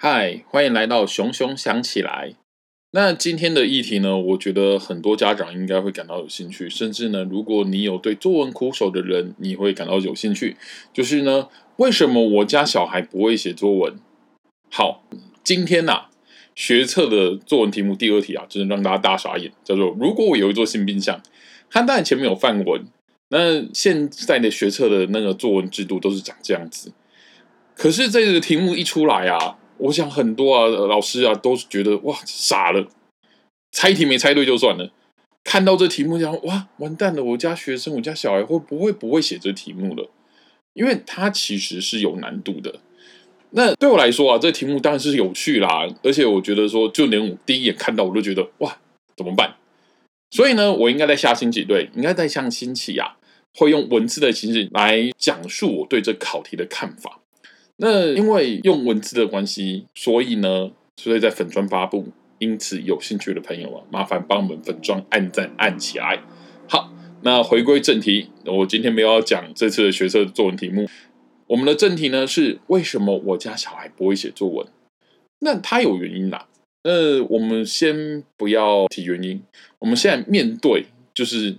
嗨，欢迎来到熊熊想起来。那今天的议题呢，我觉得很多家长应该会感到有兴趣，甚至呢，如果你有对作文苦手的人，你会感到有兴趣。就是呢，为什么我家小孩不会写作文？好，今天呐，学测的作文题目第二题啊，真的让大家大傻眼，叫做“如果我有一座新冰箱”。看当然前面有范文，那现在的学测的那个作文制度都是长这样子。可是这个题目一出来啊，我想很多啊老师啊都觉得哇傻了，猜题没猜对就算了，看到这题目讲哇完蛋了，我家学生我家小孩会不会不会写这题目了？因为它其实是有难度的。那对我来说啊，这题目当然是有趣啦，而且我觉得说，就连我第一眼看到我都觉得哇怎么办？所以呢，我应该在下星期对，应该在下星期啊，会用文字的形式来讲述我对这考题的看法。那因为用文字的关系，所以呢，所以在粉砖发布。因此，有兴趣的朋友啊，麻烦帮我们粉砖按赞按起来。好，那回归正题，我今天没有要讲这次的学测作文题目。我们的正题呢是为什么我家小孩不会写作文？那他有原因啦。那我们先不要提原因，我们现在面对就是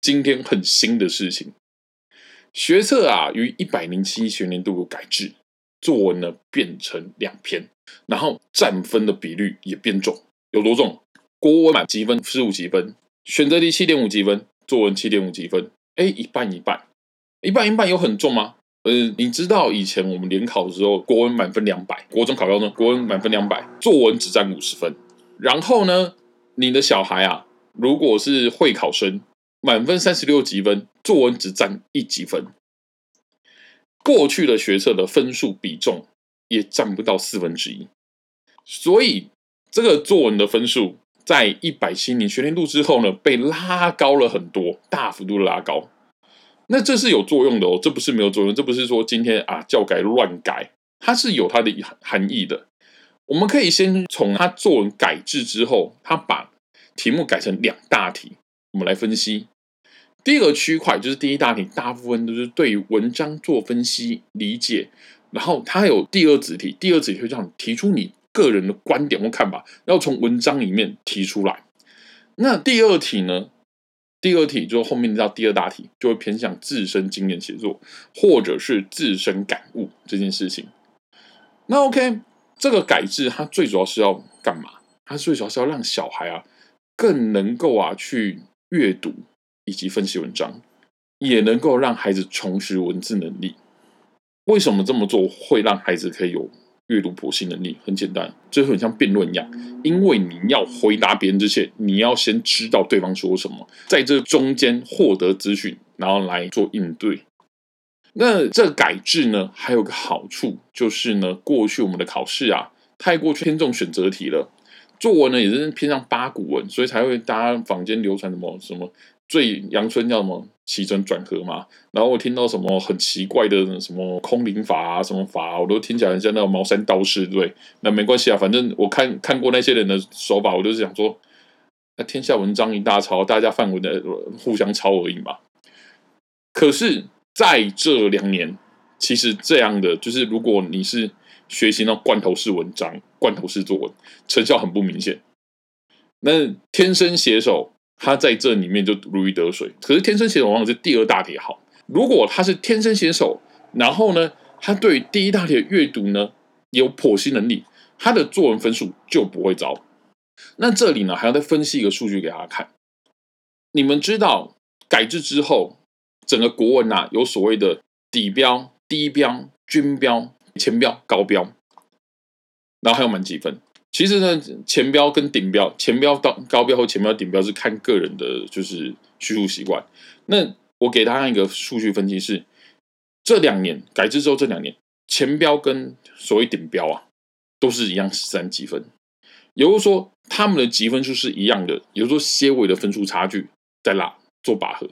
今天很新的事情。学测啊，于一百零七学年度改制，作文呢变成两篇，然后占分的比率也变重，有多重？国文满积分十五积分，选择题七点五积分，作文七点五积分，哎，一半一半，一半一半有很重吗？呃，你知道以前我们联考的时候，国文满分两百，国中考高中，国文满分两百，作文只占五十分。然后呢，你的小孩啊，如果是会考生，满分三十六积分，作文只占一积分。过去的学测的分数比重也占不到四分之一，所以这个作文的分数在一百七年学年度之后呢，被拉高了很多，大幅度拉高。那这是有作用的哦，这不是没有作用，这不是说今天啊教改乱改，它是有它的含义的。我们可以先从它作文改制之后，它把题目改成两大题，我们来分析。第一个区块就是第一大题，大部分都是对文章做分析理解，然后它有第二子题，第二子题会这样提出你个人的观点或看法，要从文章里面提出来。那第二题呢？第二题就后面叫第二大题，就会偏向自身经验写作，或者是自身感悟这件事情。那 OK，这个改制它最主要是要干嘛？它最主要是要让小孩啊更能够啊去阅读以及分析文章，也能够让孩子重拾文字能力。为什么这么做会让孩子可以有？阅读剖析能力很简单，就很像辩论一样，因为你要回答别人之前，你要先知道对方说什么，在这中间获得资讯，然后来做应对。那这改制呢，还有个好处就是呢，过去我们的考试啊，太过偏重选择题了，作文呢也是偏向八股文，所以才会大家坊间流传什么什么。最阳春叫什么起承转合嘛？然后我听到什么很奇怪的什么空灵法啊，什么法，我都听起来像那种茅山道士，对？那没关系啊，反正我看看过那些人的手法，我就是想说，那天下文章一大抄，大家范文的互相抄而已嘛。可是在这两年，其实这样的就是，如果你是学习那罐头式文章、罐头式作文，成效很不明显。那天生写手。他在这里面就如鱼得水，可是天生写手往往是第二大题好。如果他是天生写手，然后呢，他对第一大题的阅读呢有剖析能力，他的作文分数就不会糟。那这里呢还要再分析一个数据给大家看。你们知道改制之后，整个国文呐有所谓的底标、低标、均标、前标、高标，然后还有满几分。其实呢，前标跟顶标，前标到高标或前标顶标是看个人的，就是叙述习惯。那我给大家一个数据分析是，这两年改制之后，这两年前标跟所谓顶标啊，都是一样十三积分，也就是说他们的积分数是一样的，也就是说些微的分数差距在拉做拔河。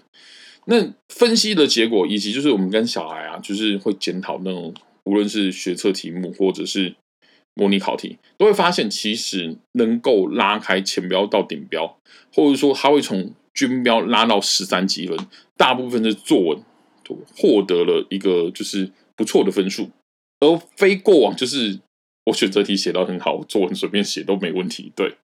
那分析的结果，以及就是我们跟小孩啊，就是会检讨那种无论是学测题目或者是。模拟考题都会发现，其实能够拉开前标到顶标，或者说他会从均标拉到十三级分，大部分的作文都获得了一个就是不错的分数，而非过往就是我选择题写到很好，作文随便写都没问题。对，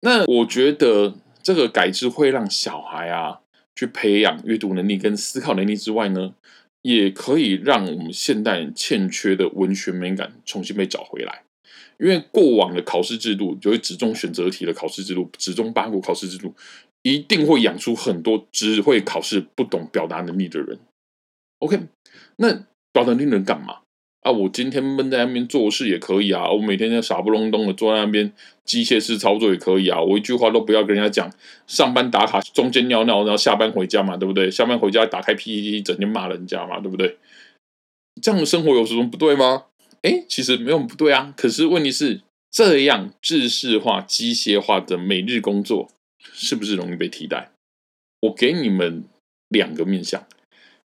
那我觉得这个改制会让小孩啊去培养阅读能力跟思考能力之外呢，也可以让我们现代人欠缺的文学美感重新被找回来。因为过往的考试制度，就会只中选择题的考试制度，只中八股考试制度，一定会养出很多只会考试不懂表达能力的人。OK，那表达能力能干嘛？啊，我今天闷在那边做事也可以啊，我每天就傻不隆咚的坐在那边机械式操作也可以啊，我一句话都不要跟人家讲，上班打卡中间尿尿，然后下班回家嘛，对不对？下班回家打开 PPT，整天骂人家嘛，对不对？这样的生活有什么不对吗？哎，其实没有不对啊。可是问题是，这样制式化、机械化的每日工作，是不是容易被替代？我给你们两个面向。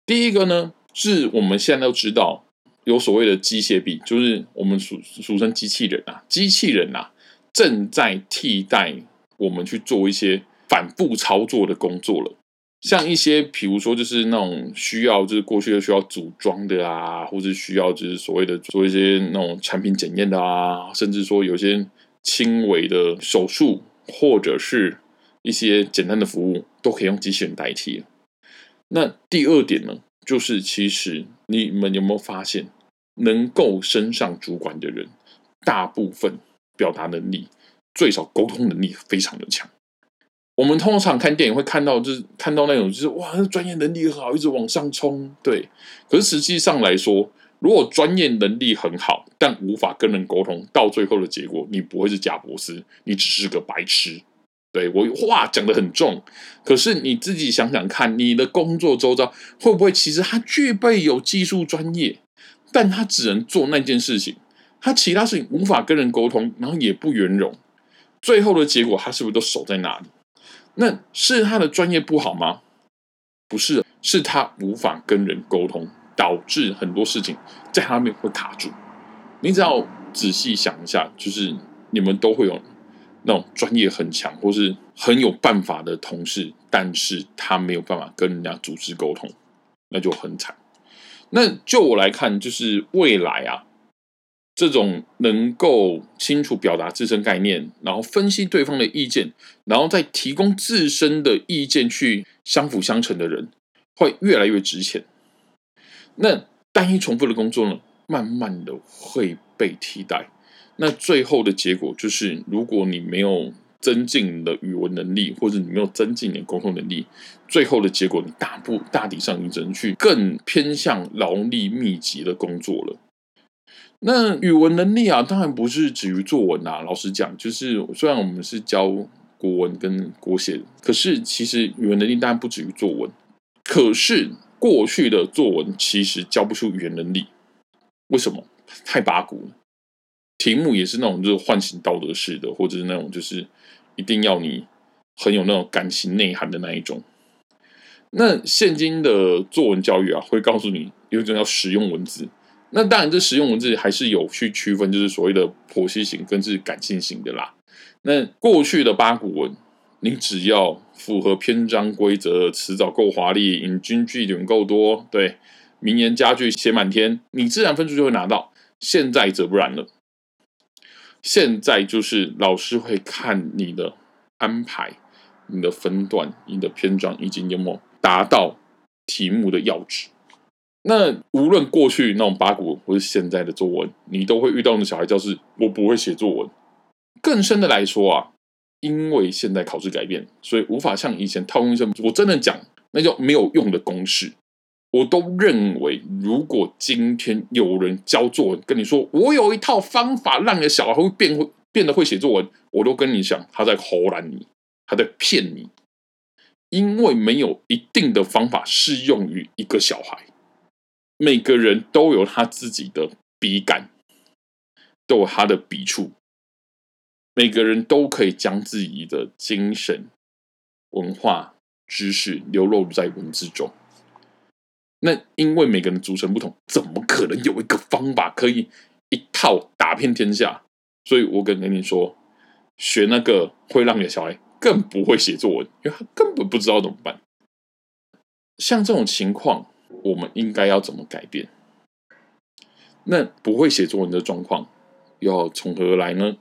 第一个呢，是我们现在都知道。有所谓的机械臂，就是我们俗俗称机器人啊，机器人啊正在替代我们去做一些反复操作的工作了。像一些，比如说，就是那种需要，就是过去的需要组装的啊，或者需要就是所谓的做一些那种产品检验的啊，甚至说有些轻微的手术或者是一些简单的服务，都可以用机器人代替。那第二点呢，就是其实你们有没有发现？能够升上主管的人，大部分表达能力最少沟通能力非常的强。我们通常看电影会看到，就是看到那种就是哇，专业能力很好，一直往上冲。对，可是实际上来说，如果专业能力很好，但无法跟人沟通，到最后的结果，你不会是贾博士，你只是个白痴。对我话讲的很重，可是你自己想想看，你的工作周遭会不会其实他具备有技术专业？但他只能做那件事情，他其他事情无法跟人沟通，然后也不圆融，最后的结果他是不是都守在那里？那是他的专业不好吗？不是，是他无法跟人沟通，导致很多事情在他那边会卡住。你只要仔细想一下，就是你们都会有那种专业很强或是很有办法的同事，但是他没有办法跟人家组织沟通，那就很惨。那就我来看，就是未来啊，这种能够清楚表达自身概念，然后分析对方的意见，然后再提供自身的意见去相辅相成的人，会越来越值钱。那单一重复的工作呢，慢慢的会被替代。那最后的结果就是，如果你没有。增进你的语文能力，或者你没有增进你的沟通能力，最后的结果，你大部大体上你只能去更偏向劳力密集的工作了。那语文能力啊，当然不是止于作文啊。老实讲，就是虽然我们是教国文跟国写，可是其实语文能力当然不止于作文。可是过去的作文其实教不出语言能力，为什么？太八股了。题目也是那种就是唤醒道德式的，或者是那种就是一定要你很有那种感情内涵的那一种。那现今的作文教育啊，会告诉你有一种叫实用文字。那当然，这实用文字还是有去区分，就是所谓的剖析型跟是感性型的啦。那过去的八股文，你只要符合篇章规则，词藻够华丽，引经据典够多，对名言佳句写满天，你自然分数就会拿到。现在则不然了。现在就是老师会看你的安排、你的分段、你的篇章以及有没达到题目的要旨。那无论过去那种八股，或是现在的作文，你都会遇到的小孩教是我不会写作文。更深的来说啊，因为现在考试改变，所以无法像以前套用一些我真的讲那叫没有用的公式。我都认为，如果今天有人教作文，跟你说我有一套方法，让你的小孩会变会变得会写作文，我都跟你讲，他在胡乱你，他在骗你，因为没有一定的方法适用于一个小孩。每个人都有他自己的笔感，都有他的笔触，每个人都可以将自己的精神、文化、知识流露在文字中。那因为每个人组成不同，怎么可能有一个方法可以一套打遍天下？所以我跟跟你说，学那个会让你的小孩更不会写作文，因为他根本不知道怎么办。像这种情况，我们应该要怎么改变？那不会写作文的状况，要从何而来呢？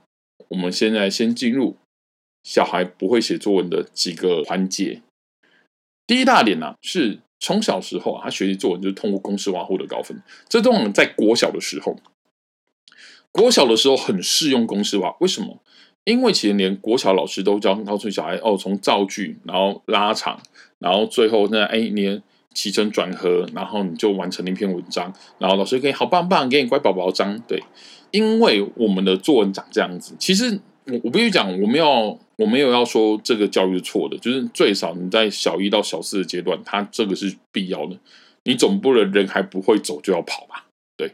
我们现在先进入小孩不会写作文的几个环节。第一大点呢，是从小时候啊他学习作文就是通过公式化获得高分。这种在国小的时候，国小的时候很适用公式化。为什么？因为其实连国小老师都教告诉小孩哦，从造句，然后拉长，然后最后那哎，你起承转合，然后你就完成了一篇文章，然后老师可以好棒棒给你乖宝宝章。对，因为我们的作文长这样子。其实我我必须讲，我们要我没有要说这个教育是错的，就是最少你在小一到小四的阶段，它这个是必要的。你总不能人还不会走就要跑吧？对。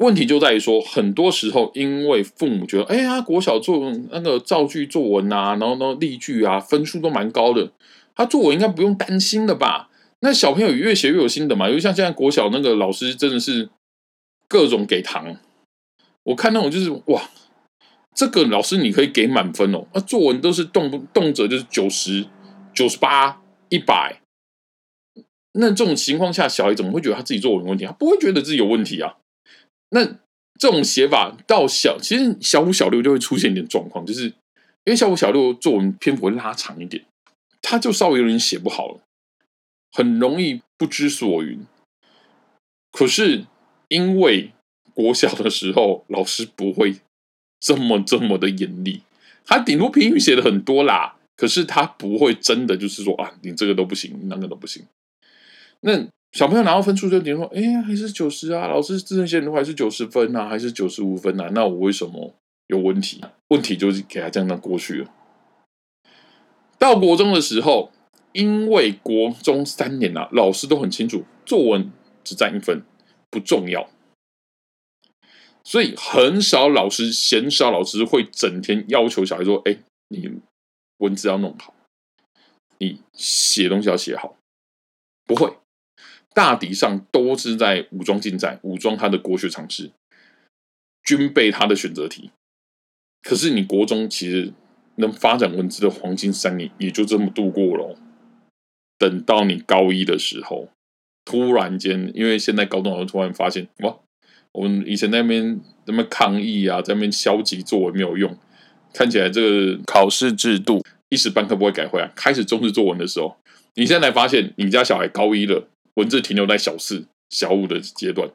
问题就在于说，很多时候因为父母觉得，哎呀，国小作文那个造句作文啊，然后呢例句啊，分数都蛮高的，他作文应该不用担心的吧？那小朋友越写越有心得嘛。因为像现在国小那个老师真的是各种给糖，我看那种就是哇，这个老师你可以给满分哦，那作文都是动不动辄就是九十九十八、一百，那这种情况下，小孩怎么会觉得他自己作文有问题？他不会觉得自己有问题啊。那这种写法到小，其实小五小六就会出现一点状况，就是因为小五小六作文篇幅会拉长一点，他就稍微有点写不好了，很容易不知所云。可是因为国小的时候老师不会这么这么的严厉，他顶多评语写的很多啦，可是他不会真的就是说啊，你这个都不行，那个都不行。那。小朋友拿到分数就点说：“哎呀，还是九十啊！老师自认写的都还是九十分啊，还是九十五分啊？那我为什么有问题？问题就是给他这样过去了。到国中的时候，因为国中三年啊，老师都很清楚，作文只占一分不重要，所以很少老师，鲜少老师会整天要求小孩说：‘哎，你文字要弄好，你写东西要写好。’不会。”大抵上都是在武装竞赛，武装他的国学常识，军备他的选择题。可是你国中其实能发展文字的黄金三年，也就这么度过了。等到你高一的时候，突然间，因为现在高中老师突然发现，哇，我们以前那边那么抗议啊，在那边消极作文没有用，看起来这个考试制度一时半刻不会改回来。开始重视作文的时候，你现在发现你家小孩高一了。文字停留在小四、小五的阶段，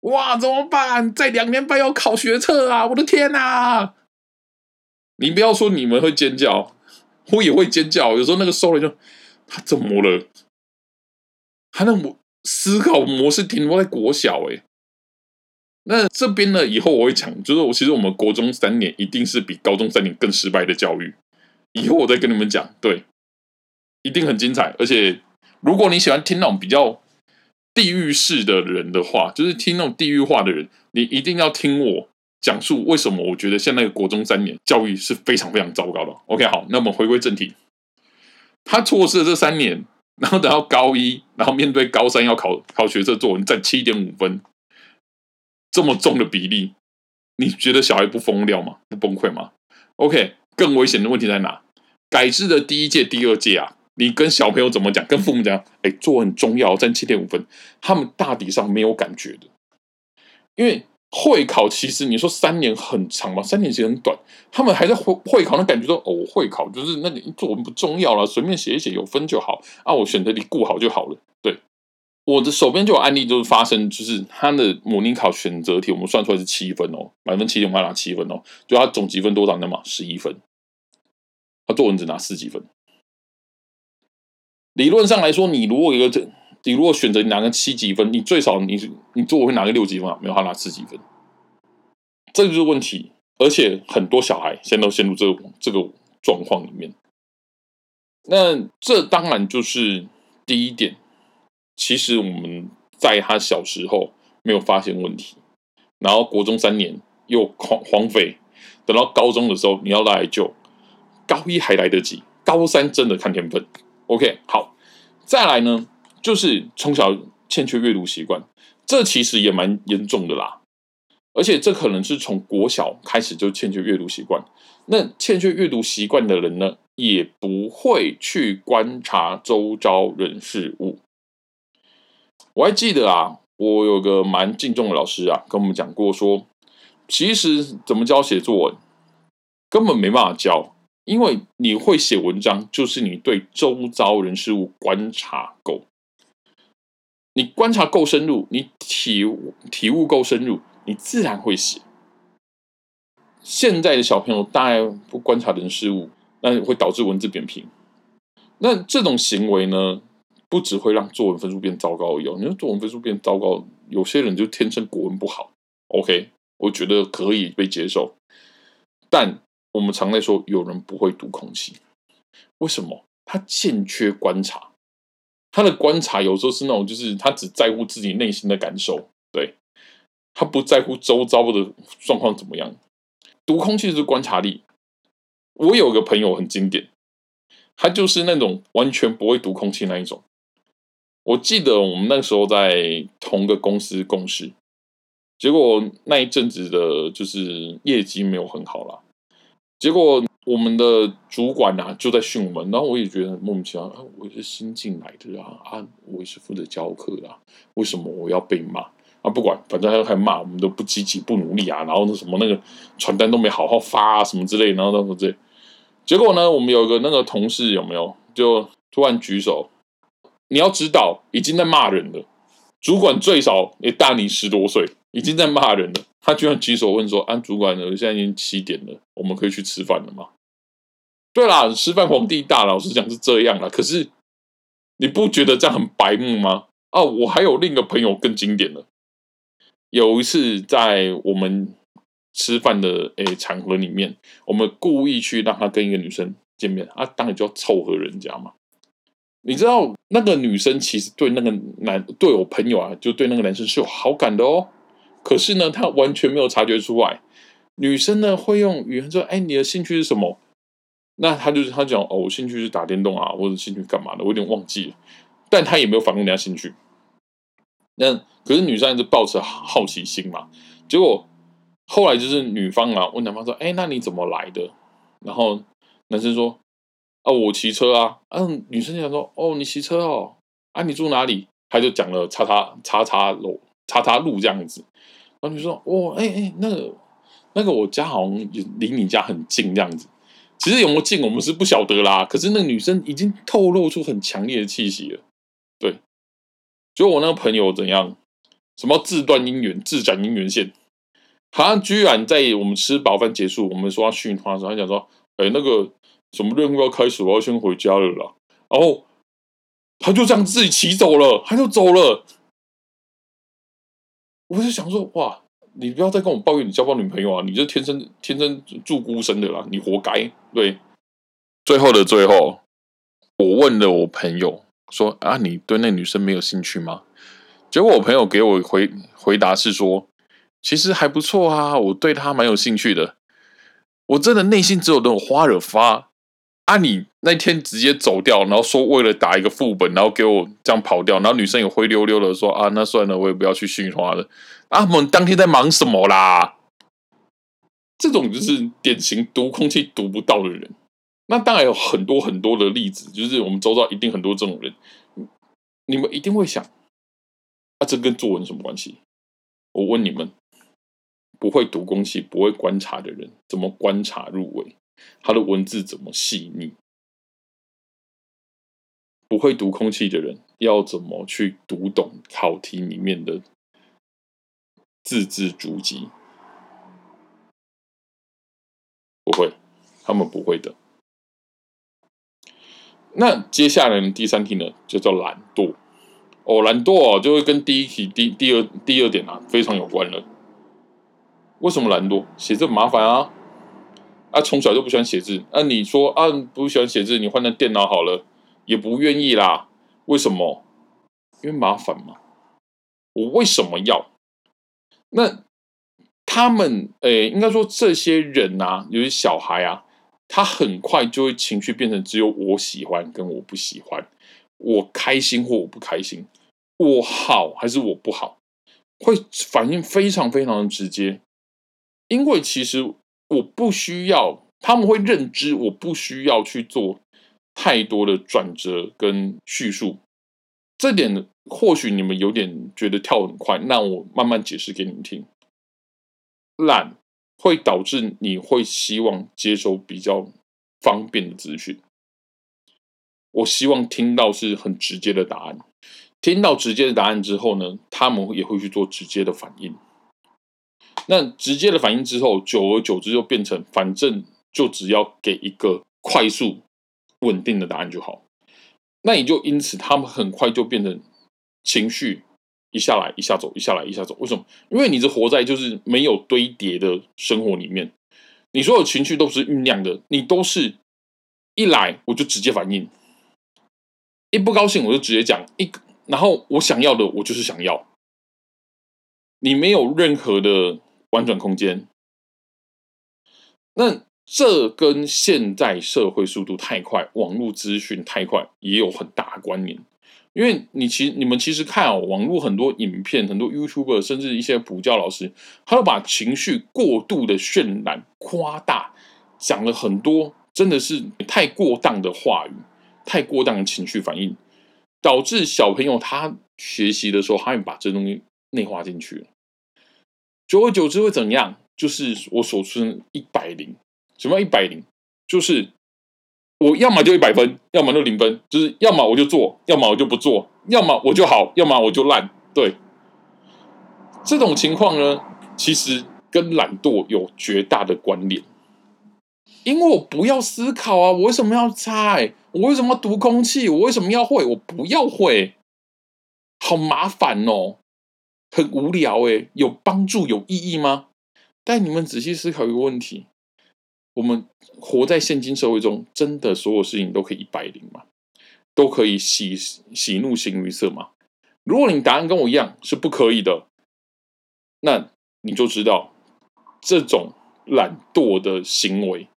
哇，怎么办？在两年半要考学测啊！我的天哪！你不要说你们会尖叫，我也会尖叫。有时候那个收了就他怎么了？他那模思考模式停留在国小哎。那这边呢？以后我会讲，就是我其实我们国中三年一定是比高中三年更失败的教育。以后我再跟你们讲，对，一定很精彩，而且。如果你喜欢听那种比较地狱式的人的话，就是听那种地狱话的人，你一定要听我讲述为什么我觉得现在国中三年教育是非常非常糟糕的。OK，好，那我们回归正题。他错失了这三年，然后等到高一，然后面对高三要考考学测作文，占七点五分，这么重的比例，你觉得小孩不疯掉吗？不崩溃吗？OK，更危险的问题在哪？改制的第一届、第二届啊。你跟小朋友怎么讲？跟父母讲，哎，作文很重要，占七点五分。他们大体上没有感觉的，因为会考其实你说三年很长嘛，三年其实很短。他们还在会会考，那感觉说哦，会考就是那你作文不重要了，随便写一写有分就好啊。我选择题顾好就好了。对，我的手边就有案例，就是发生，就是他的模拟考选择题，我们算出来是七分哦，满分七点五拿七分哦，就他总积分多少呢嘛？十一分，他作文只拿四几分。理论上来说，你如果一个这，你如果选择你拿个七几分，你最少你你作文会拿个六几分啊？没有，他拿四几分，这就是问题。而且很多小孩现在都陷入这个这个状况里面。那这当然就是第一点。其实我们在他小时候没有发现问题，然后国中三年又荒荒废，等到高中的时候你要来救，高一还来得及，高三真的看天分。OK，好，再来呢，就是从小欠缺阅读习惯，这其实也蛮严重的啦。而且这可能是从国小开始就欠缺阅读习惯。那欠缺阅读习惯的人呢，也不会去观察周遭人事物。我还记得啊，我有个蛮敬重的老师啊，跟我们讲过说，其实怎么教写作文，根本没办法教，因为你会写文章，就是你对周遭人事物观察够，你观察够深入，你体体悟够深入，你自然会写。现在的小朋友大概不观察人事物，那会导致文字扁平。那这种行为呢，不只会让作文分数变糟糕而已。你说作文分数变糟糕，有些人就天生国文不好，OK，我觉得可以被接受。但我们常在说，有人不会读空气，为什么？他欠缺观察，他的观察有时候是那种，就是他只在乎自己内心的感受，对他不在乎周遭的状况怎么样。读空气是观察力。我有个朋友很经典。他就是那种完全不会读空气那一种。我记得我们那时候在同个公司共事，结果那一阵子的就是业绩没有很好啦。结果我们的主管啊就在训我们，然后我也觉得很莫名其妙啊，我是新进来的啊啊，我也是负责教课的，为什么我要被骂啊？不管，反正他还骂我们都不积极、不努力啊，然后那什么那个传单都没好好发啊，什么之类，然后那什么这。结果呢？我们有个那个同事有没有就突然举手？你要知道，已经在骂人了。主管最少也大你十多岁，已经在骂人了。他居然举手问说：“啊，主管呢？现在已经七点了，我们可以去吃饭了吗？”对啦，吃饭皇帝大，老实讲是这样啦。可是你不觉得这样很白目吗？啊，我还有另一个朋友更经典的，有一次在我们。吃饭的诶场合里面，我们故意去让他跟一个女生见面啊，当然就要凑合人家嘛。你知道那个女生其实对那个男对我朋友啊，就对那个男生是有好感的哦。可是呢，他完全没有察觉出来。女生呢会用语言说：“哎，你的兴趣是什么？”那他就是他讲：“哦，我兴趣是打电动啊，或者兴趣干嘛的？我有点忘记了。”但他也没有反问人家兴趣。那可是女生就抱持好奇心嘛，结果。后来就是女方啊问男方说：“哎，那你怎么来的？”然后男生说：“啊，我骑车啊。”嗯，女生讲说：“哦，你骑车哦？啊，你住哪里？”他就讲了“叉叉叉叉路叉叉路”这样子。然后女生说：“哦，哎哎，那个那个，我家好像离你家很近这样子。其实有没有近，我们是不晓得啦。可是那个女生已经透露出很强烈的气息了。对，就我那个朋友怎样？什么自断姻缘，自斩姻缘线？”他居然在我们吃饱饭结束，我们说要训话的时候，他讲说：“哎，那个什么任务要开始，我要先回家了啦。”然后他就这样自己骑走了，他就走了。我就想说：“哇，你不要再跟我抱怨你交不到女朋友啊！你这天生天生住孤身的啦，你活该。”对，最后的最后，我问了我朋友说：“啊，你对那女生没有兴趣吗？”结果我朋友给我回回答是说。其实还不错啊，我对她蛮有兴趣的。我真的内心只有那种花惹发啊！你那天直接走掉，然后说为了打一个副本，然后给我这样跑掉，然后女生也灰溜溜的说啊，那算了，我也不要去训话了。啊，我们当天在忙什么啦？这种就是典型读空气读不到的人。那当然有很多很多的例子，就是我们周遭一定很多这种人。你们一定会想，啊，这跟作文什么关系？我问你们。不会读空气、不会观察的人，怎么观察入围？他的文字怎么细腻？不会读空气的人，要怎么去读懂考题里面的字字珠玑？不会，他们不会的。那接下来第三题呢，就叫懒惰。哦，懒惰哦，就会跟第一题第第二第二点啊，非常有关了。为什么懒惰？写字麻烦啊！啊，从小就不喜欢写字。啊，你说啊，不喜欢写字，你换成电脑好了，也不愿意啦。为什么？因为麻烦嘛。我为什么要？那他们诶，应该说这些人啊，有些小孩啊，他很快就会情绪变成只有我喜欢跟我不喜欢，我开心或我不开心，我好还是我不好，会反应非常非常的直接。因为其实我不需要，他们会认知我不需要去做太多的转折跟叙述，这点或许你们有点觉得跳很快，那我慢慢解释给你们听。懒会导致你会希望接收比较方便的资讯。我希望听到是很直接的答案。听到直接的答案之后呢，他们也会去做直接的反应。那直接的反应之后，久而久之就变成，反正就只要给一个快速、稳定的答案就好。那也就因此，他们很快就变成情绪一下来一下走，一下来一下走。为什么？因为你是活在就是没有堆叠的生活里面，你所有情绪都是酝酿的，你都是一来我就直接反应，一不高兴我就直接讲一。然后我想要的，我就是想要。你没有任何的婉转空间。那这跟现在社会速度太快、网络资讯太快也有很大关联。因为你其你们其实看哦，网络很多影片、很多 YouTuber，甚至一些补教老师，他都把情绪过度的渲染、夸大，讲了很多真的是太过当的话语，太过当的情绪反应。导致小朋友他学习的时候，他会把这东西内化进去了久而久之会怎样？就是我所说的一百零，什么一百零？就是我要么就一百分，要么就零分，就是要么我就做，要么我就不做，要么我就好，要么我就烂。对，这种情况呢，其实跟懒惰有绝大的关联。因为我不要思考啊，我为什么要猜？我为什么要读空气？我为什么要会？我不要会，好麻烦哦，很无聊诶，有帮助有意义吗？但你们仔细思考一个问题：我们活在现今社会中，真的所有事情都可以一百零吗？都可以喜喜怒形于色吗？如果你答案跟我一样是不可以的，那你就知道这种懒惰的行为。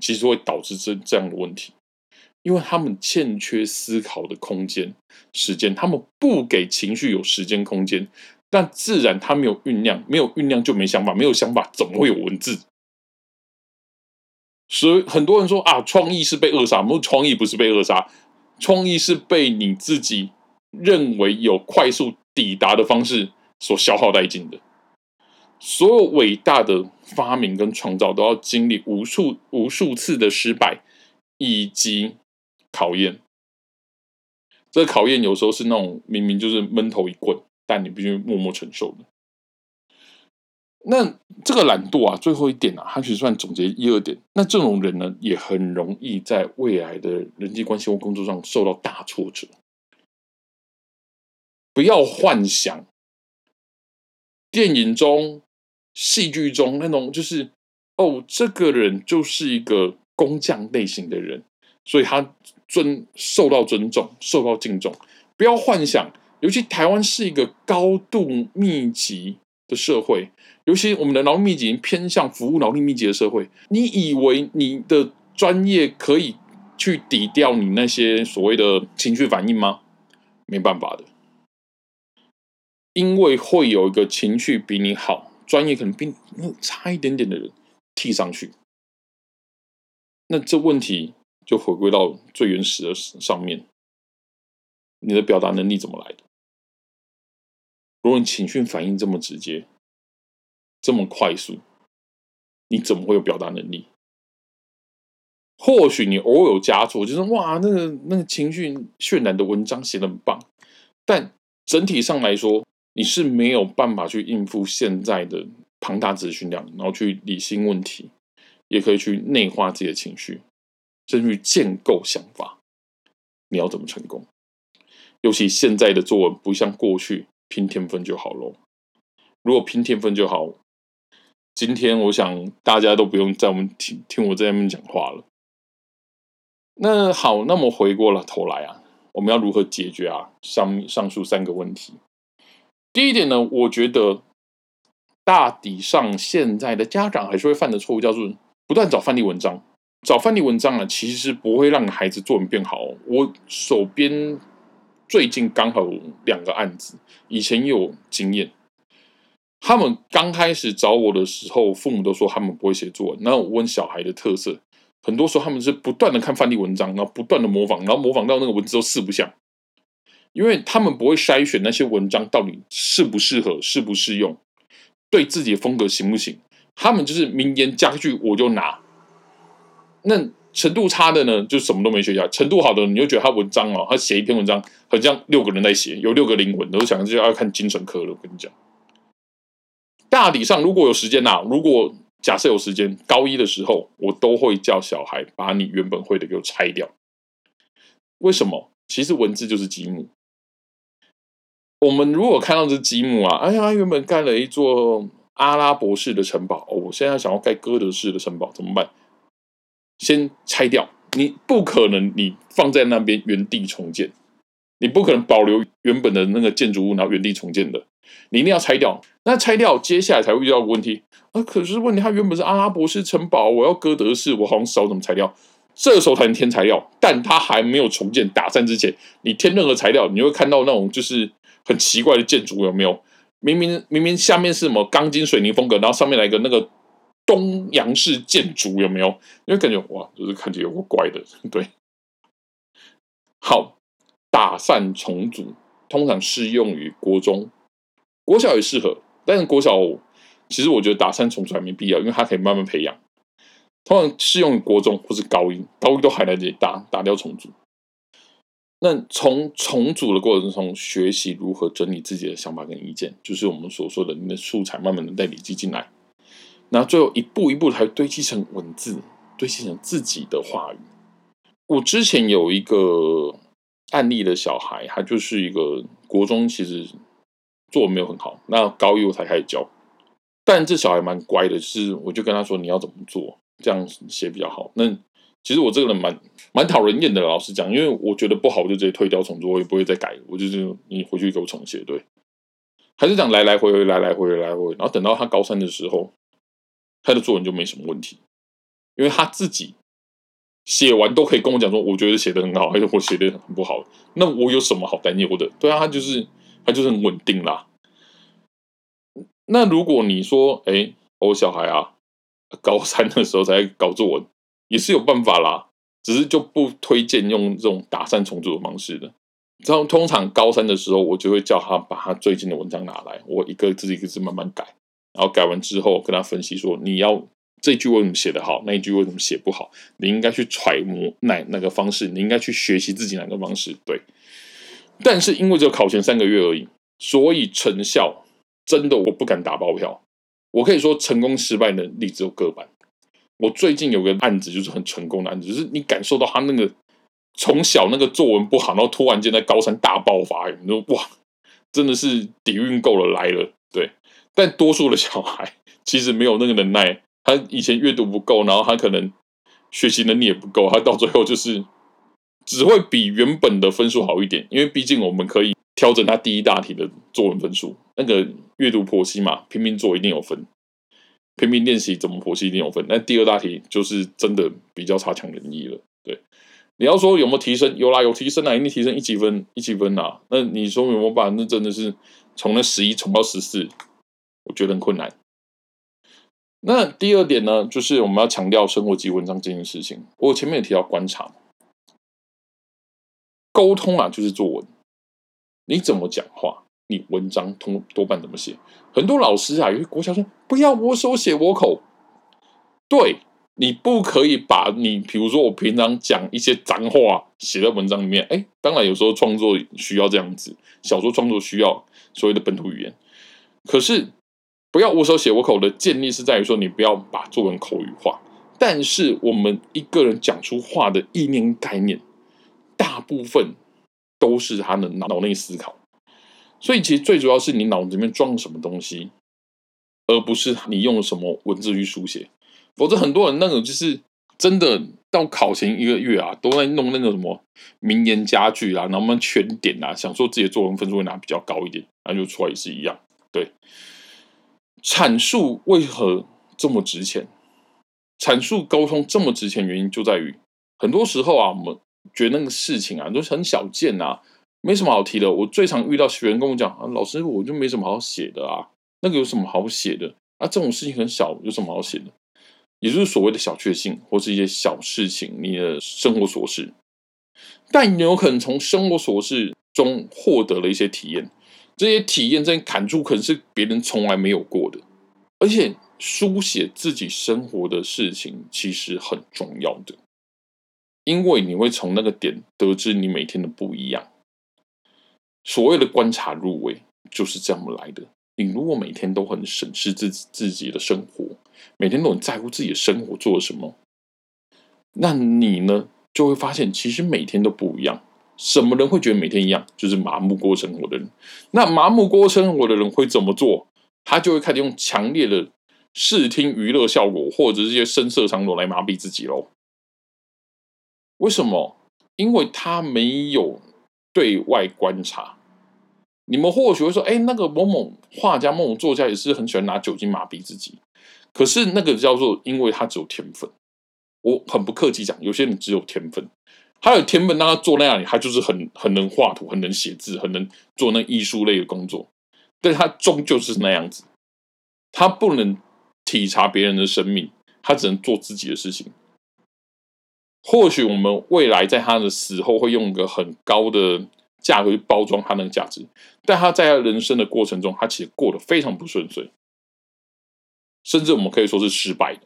其实会导致这这样的问题，因为他们欠缺思考的空间、时间，他们不给情绪有时间空间，但自然他没有酝酿，没有酝酿就没想法，没有想法怎么会有文字？所以很多人说啊，创意是被扼杀，没有创意不是被扼杀，创意是被你自己认为有快速抵达的方式所消耗殆尽的。所有伟大的发明跟创造都要经历无数无数次的失败以及考验。这个考验有时候是那种明明就是闷头一棍，但你必须默默承受的。那这个懒惰啊，最后一点啊，它其实算总结一二点。那这种人呢，也很容易在未来的人际关系或工作上受到大挫折。不要幻想电影中。戏剧中那种就是哦，这个人就是一个工匠类型的人，所以他尊受到尊重，受到敬重。不要幻想，尤其台湾是一个高度密集的社会，尤其我们的劳力密集偏向服务劳力密集的社会。你以为你的专业可以去抵掉你那些所谓的情绪反应吗？没办法的，因为会有一个情绪比你好。专业可能比你差一点点的人替上去，那这问题就回归到最原始的上面，你的表达能力怎么来的？如果你情绪反应这么直接、这么快速，你怎么会有表达能力？或许你偶尔有加错，就是哇，那个那个情绪渲染的文章写的很棒，但整体上来说。你是没有办法去应付现在的庞大资讯量，然后去理清问题，也可以去内化自己的情绪，甚至去建构想法。你要怎么成功？尤其现在的作文不像过去拼天分就好喽。如果拼天分就好，今天我想大家都不用在我们听听我在那边讲话了。那好，那么回过了头来啊，我们要如何解决啊上上述三个问题？第一点呢，我觉得大抵上现在的家长还是会犯的错误，叫做不断找范例文章。找范例文章啊，其实不会让孩子作文变好。我手边最近刚好有两个案子，以前有经验。他们刚开始找我的时候，父母都说他们不会写作文。那我问小孩的特色，很多时候他们是不断的看范例文章，然后不断的模仿，然后模仿到那个文字都四不像。因为他们不会筛选那些文章到底适不适合、适不适用，对自己的风格行不行？他们就是名言佳句我就拿。那程度差的呢，就什么都没学下来；程度好的，你就觉得他文章哦，他写一篇文章，很像六个人在写，有六个灵魂，都想就要看精神科了。我跟你讲，大体上如果有时间呐，如果假设有时间，高一的时候，我都会叫小孩把你原本会的给我拆掉。为什么？其实文字就是积木。我们如果看到这积木啊，哎呀，原本盖了一座阿拉伯式的城堡，哦，我现在想要盖哥德式的城堡，怎么办？先拆掉，你不可能你放在那边原地重建，你不可能保留原本的那个建筑物然后原地重建的，你一定要拆掉。那拆掉，接下来才会遇到问题啊！可是问题，它原本是阿拉伯式城堡，我要哥德式，我好像少怎么材料？这时候才能添材料，但它还没有重建打散之前，你添任何材料，你会看到那种就是很奇怪的建筑，有没有？明明明明下面是什么钢筋水泥风格，然后上面来一个那个。东洋式建筑有没有？因为感觉哇，就是看起来有个怪的，对。好，打散重组通常适用于国中、国小也适合，但是国小其实我觉得打散重组还没必要，因为它可以慢慢培养。通常适用于国中或是高一，高一都还来得及打打掉重组。那从重组的过程中学习如何整理自己的想法跟意见，就是我们所说的你的素材慢慢的再累积进来。然后最后一步一步才堆积成文字，堆积成自己的话语。我之前有一个案例的小孩，他就是一个国中，其实作文没有很好。那高一我才开始教，但这小孩蛮乖的，就是我就跟他说你要怎么做，这样写比较好。那其实我这个人蛮蛮讨人厌的，老实讲，因为我觉得不好，我就直接退掉重做，我也不会再改。我就是你回去给我重写，对，还是讲来来回回，来来回回，来回。然后等到他高三的时候。他的作文就没什么问题，因为他自己写完都可以跟我讲说，我觉得写的很好，还是我写的很不好。那我有什么好担忧的？对啊，他就是他就是很稳定啦。那如果你说，哎，我小孩啊，高三的时候才搞作文，也是有办法啦，只是就不推荐用这种打散重组的方式的。然后通常高三的时候，我就会叫他把他最近的文章拿来，我一个字一个字慢慢改。然后改完之后，跟他分析说：“你要这句为什么写得好，那一句为什么写不好？你应该去揣摩哪那个方式，你应该去学习自己哪个方式。”对。但是因为只有考前三个月而已，所以成效真的我不敢打包票。我可以说成功失败的例子有各半。我最近有个案子就是很成功的案子，就是你感受到他那个从小那个作文不好，然后突然间在高三大爆发，你说哇，真的是底蕴够了来了，对。但多数的小孩其实没有那个能耐，他以前阅读不够，然后他可能学习能力也不够，他到最后就是只会比原本的分数好一点。因为毕竟我们可以调整他第一大题的作文分数，那个阅读剖析嘛，拼命做一定有分，拼命练习怎么剖析一定有分。那第二大题就是真的比较差强人意了。对，你要说有没有提升？有啦，有提升啊，一定提升一几分，一几分啊。那你说有没有办？那真的是从那十一冲到十四。我觉得很困难。那第二点呢，就是我们要强调生活及文章这件事情。我前面也提到观察，沟通啊，就是作文。你怎么讲话，你文章通多半怎么写？很多老师啊，有些国小说不要我手写我口。对，你不可以把你，比如说我平常讲一些脏话写在文章里面。哎，当然有时候创作需要这样子，小说创作需要所谓的本土语言，可是。不要我手写我口的建立是在于说，你不要把作文口语化。但是我们一个人讲出话的意念概念，大部分都是他的脑内思考。所以其实最主要是你脑子里面装什么东西，而不是你用什么文字去书写。否则很多人那种就是真的到考前一个月啊，都在弄那个什么名言佳句啊，然后全点啊，想说自己的作文分数会拿比较高一点，那就出来也是一样，对。阐述为何这么值钱？阐述沟通这么值钱，原因就在于很多时候啊，我们觉得那个事情啊，都是很小件啊，没什么好提的。我最常遇到学员跟我讲啊，老师，我就没什么好写的啊，那个有什么好写的啊？这种事情很小，有什么好写的？也就是所谓的小确幸，或是一些小事情，你的生活琐事，但你有可能从生活琐事中获得了一些体验。这些体验、这些感触，可能是别人从来没有过的。而且，书写自己生活的事情其实很重要的，因为你会从那个点得知你每天的不一样。所谓的观察入微就是这样来的。你如果每天都很审视自己自己的生活，每天都很在乎自己的生活做了什么，那你呢就会发现，其实每天都不一样。什么人会觉得每天一样？就是麻木过生活的人。那麻木过生活的人会怎么做？他就会开始用强烈的视听娱乐效果，或者这些声色场所来麻痹自己喽。为什么？因为他没有对外观察。你们或许会说：“哎，那个某某画家、某某作家也是很喜欢拿酒精麻痹自己。”可是那个叫做，因为他只有天分。我很不客气讲，有些人只有天分。他有天分，让他坐那样，他就是很很能画图，很能写字，很能做那艺术类的工作。但他终究是那样子，他不能体察别人的生命，他只能做自己的事情。或许我们未来在他的死后会用一个很高的价格去包装他那个价值，但他在他人生的过程中，他其实过得非常不顺遂，甚至我们可以说是失败的。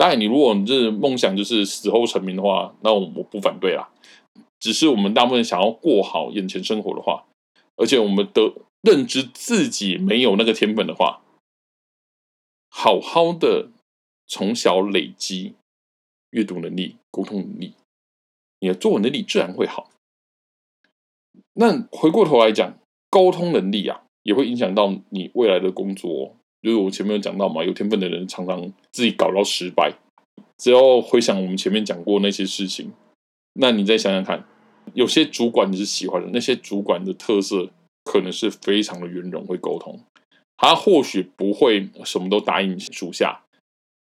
当然，你如果你这梦想就是死后成名的话，那我不反对啦。只是我们大部分想要过好眼前生活的话，而且我们的认知自己没有那个天分的话，好好的从小累积阅读能力、沟通能力，你的作文能力自然会好。那回过头来讲，沟通能力啊，也会影响到你未来的工作。就是我前面有讲到嘛，有天分的人常常自己搞到失败。只要回想我们前面讲过那些事情，那你再想想看，有些主管你是喜欢的，那些主管的特色可能是非常的圆融，会沟通。他或许不会什么都答应属下，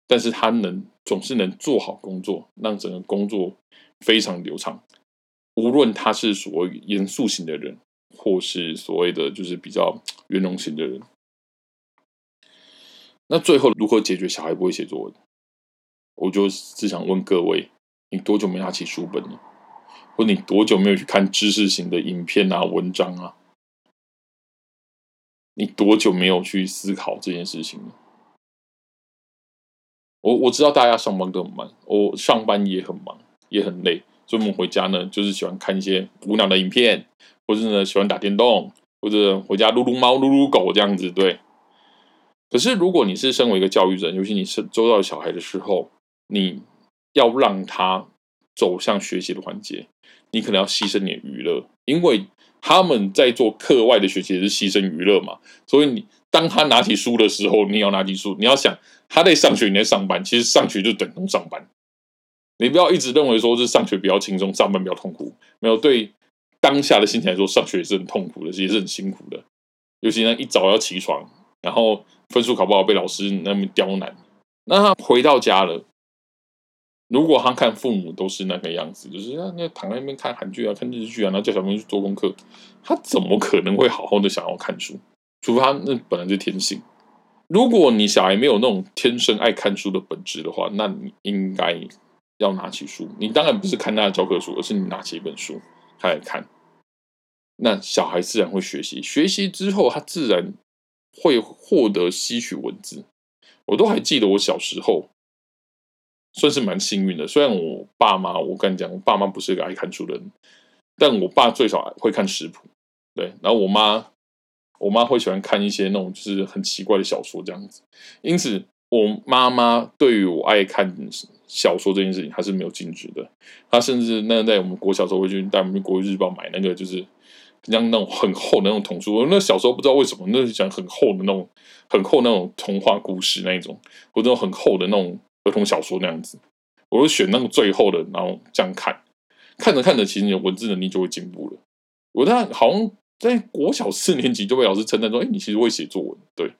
但是他能总是能做好工作，让整个工作非常流畅。无论他是所谓严肃型的人，或是所谓的就是比较圆融型的人。那最后如何解决小孩不会写作文？我就只想问各位：你多久没拿起书本了？或你多久没有去看知识型的影片啊、文章啊？你多久没有去思考这件事情了？我我知道大家上班都很忙，我上班也很忙，也很累，所以我们回家呢，就是喜欢看一些无聊的影片，或者呢喜欢打电动，或者回家撸撸猫、撸撸狗这样子，对。可是，如果你是身为一个教育者，尤其你是周到小孩的时候，你要让他走向学习的环节，你可能要牺牲点娱乐，因为他们在做课外的学习是牺牲娱乐嘛。所以，你当他拿起书的时候，你要拿起书，你要想他在上学，你在上班，其实上学就等同上班。你不要一直认为说是上学比较轻松，上班比较痛苦。没有，对当下的心情来说，上学也是很痛苦的，也是很辛苦的。尤其呢，一早要起床，然后。分数考不好被老师那么刁难，那他回到家了。如果他看父母都是那个样子，就是那那躺在那边看韩剧啊、看日剧啊，然后叫小朋友去做功课，他怎么可能会好好的想要看书？除非他那本来就天性。如果你小孩没有那种天生爱看书的本质的话，那你应该要拿起书。你当然不是看他的教科书，而是你拿起一本书开始看。那小孩自然会学习，学习之后他自然。会获得吸取文字，我都还记得我小时候算是蛮幸运的。虽然我爸妈，我跟你讲，我爸妈不是一个爱看书的人，但我爸最少会看食谱，对。然后我妈，我妈会喜欢看一些那种就是很奇怪的小说这样子。因此，我妈妈对于我爱看小说这件事情，她是没有禁止的。她甚至那在我们国小时候会去带我们去国语日报买那个就是。像那种很厚的那种童书，那小时候不知道为什么，那是讲很厚的那种、很厚那种童话故事那一种，或者很厚的那种儿童小说那样子，我会选那种最厚的，然后这样看，看着看着，其实你的文字能力就会进步了。我那好像在国小四年级就被老师称赞说：“哎，你其实会写作文。”对，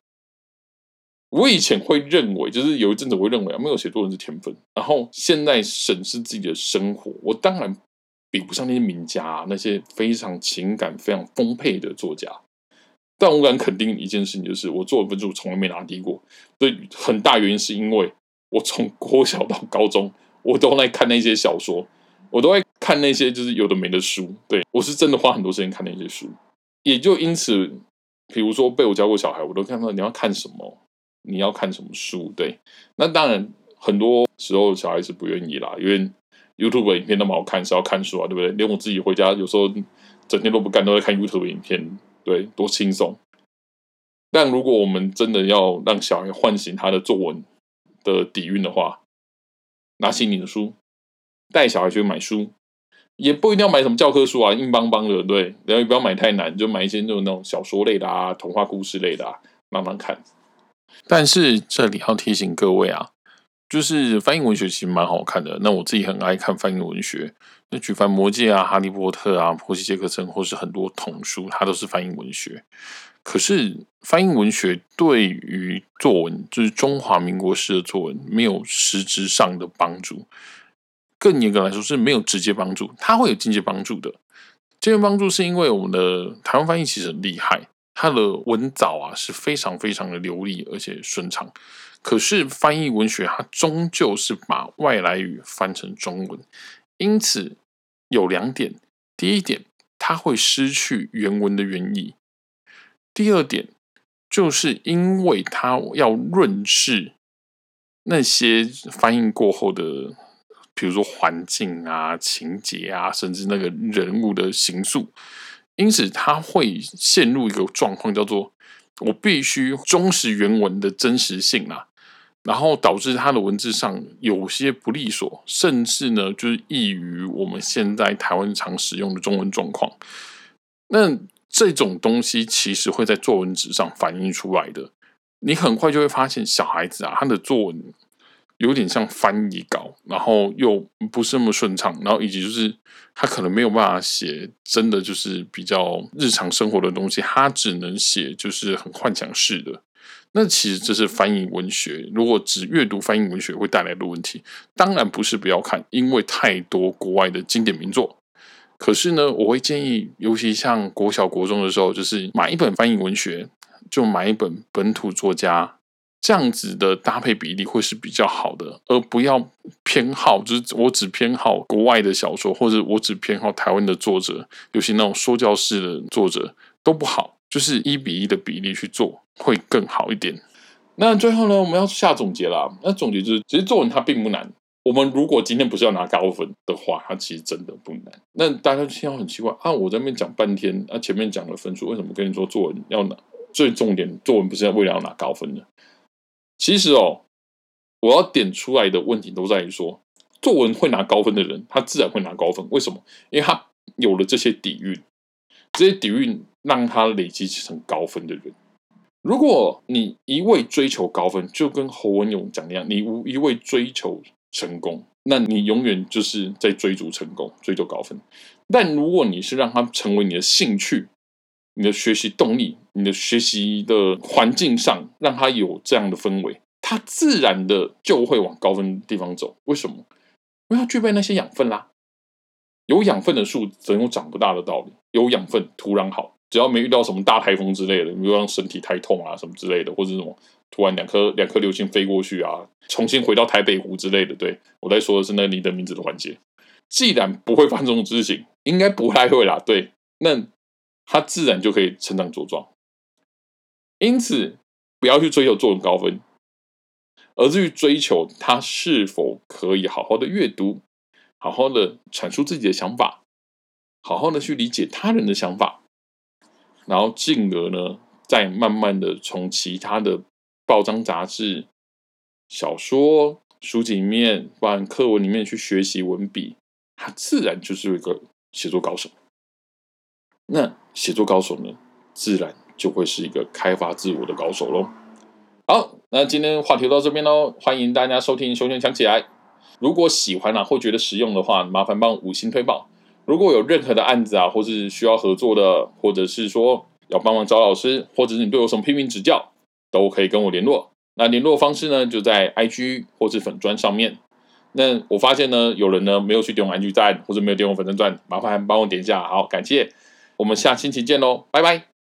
我以前会认为，就是有一阵子我会认为啊，没有写作文是天分。然后现在审视自己的生活，我当然。比不上那些名家，啊那些非常情感非常丰沛的作家。但我敢肯定一件事情，就是我作文分数从来没拿低过。所以很大原因是因为我从国小到高中，我都在看那些小说，我都在看那些就是有的没的书。对我是真的花很多时间看那些书。也就因此，比如说被我教过小孩，我都看到你要看什么，你要看什么书？对，那当然很多时候小孩子不愿意啦，因为 YouTube 影片那么好看，是要看书啊，对不对？连我自己回家有时候整天都不干，都在看 YouTube 影片，对，多轻松。但如果我们真的要让小孩唤醒他的作文的底蕴的话，拿起你的书，带小孩去买书。也不一定要买什么教科书啊，硬邦邦的，对，然后也不要买太难，就买一些那种那种小说类的啊，童话故事类的啊，慢慢看。但是这里要提醒各位啊，就是翻译文学其实蛮好看的。那我自己很爱看翻译文学，那举凡《魔戒》啊、《哈利波特》啊、《波西·杰克森》或是很多童书，它都是翻译文学。可是翻译文学对于作文，就是中华民国式的作文，没有实质上的帮助。更严格来说是没有直接帮助，它会有间接帮助的。间接帮助是因为我们的台湾翻译其实很厉害，它的文藻啊是非常非常的流利而且顺畅。可是翻译文学它终究是把外来语翻成中文，因此有两点：第一点，它会失去原文的原意；第二点，就是因为它要润饰那些翻译过后的。比如说环境啊、情节啊，甚至那个人物的形塑，因此他会陷入一个状况，叫做我必须忠实原文的真实性啊，然后导致他的文字上有些不利索，甚至呢就是异于我们现在台湾常使用的中文状况。那这种东西其实会在作文纸上反映出来的，你很快就会发现小孩子啊，他的作文。有点像翻译稿，然后又不是那么顺畅，然后以及就是他可能没有办法写真的就是比较日常生活的东西，他只能写就是很幻想式的。那其实这是翻译文学，如果只阅读翻译文学会带来的问题，当然不是不要看，因为太多国外的经典名作。可是呢，我会建议，尤其像国小国中的时候，就是买一本翻译文学，就买一本本土作家。这样子的搭配比例会是比较好的，而不要偏好，就是我只偏好国外的小说，或者我只偏好台湾的作者，尤其那种说教式的作者都不好，就是一比一的比例去做会更好一点。那最后呢，我们要下总结啦。那总结就是，其实作文它并不难。我们如果今天不是要拿高分的话，它其实真的不难。那大家听到很奇怪啊，我在那边讲半天，啊前面讲了分数，为什么跟你说作文要拿最重点？作文不是要为了要拿高分的？其实哦，我要点出来的问题都在于说，作文会拿高分的人，他自然会拿高分。为什么？因为他有了这些底蕴，这些底蕴让他累积成高分的人。如果你一味追求高分，就跟侯文勇讲的一样，你无一味追求成功，那你永远就是在追逐成功，追求高分。但如果你是让他成为你的兴趣，你的学习动力，你的学习的环境上，让他有这样的氛围，他自然的就会往高分地方走。为什么？因为他具备那些养分啦。有养分的树，总有长不大的道理。有养分，土壤好，只要没遇到什么大台风之类的，比如让身体太痛啊什么之类的，或者什么突然两颗两颗流星飞过去啊，重新回到台北湖之类的。对我在说的是那你的名字的环节。既然不会发生这种事情，应该不太会啦。对，那。他自然就可以成长茁壮，因此不要去追求作文高分，而是去追求他是否可以好好的阅读，好好的阐述自己的想法，好好的去理解他人的想法，然后进而呢，再慢慢的从其他的报章杂志、小说、书籍里面，包含课文里面去学习文笔，他自然就是一个写作高手。那写作高手呢，自然就会是一个开发自我的高手喽。好，那今天话题到这边喽，欢迎大家收听《熊熊抢起来》。如果喜欢啊，或觉得实用的话，麻烦帮五星推报。如果有任何的案子啊，或是需要合作的，或者是说要帮忙找老师，或者是你对我什么批评指教，都可以跟我联络。那联络方式呢，就在 IG 或是粉砖上面。那我发现呢，有人呢没有去点我 IG 站，或者没有点我粉砖钻，麻烦帮我点一下，好，感谢。我们下星期见喽，拜拜。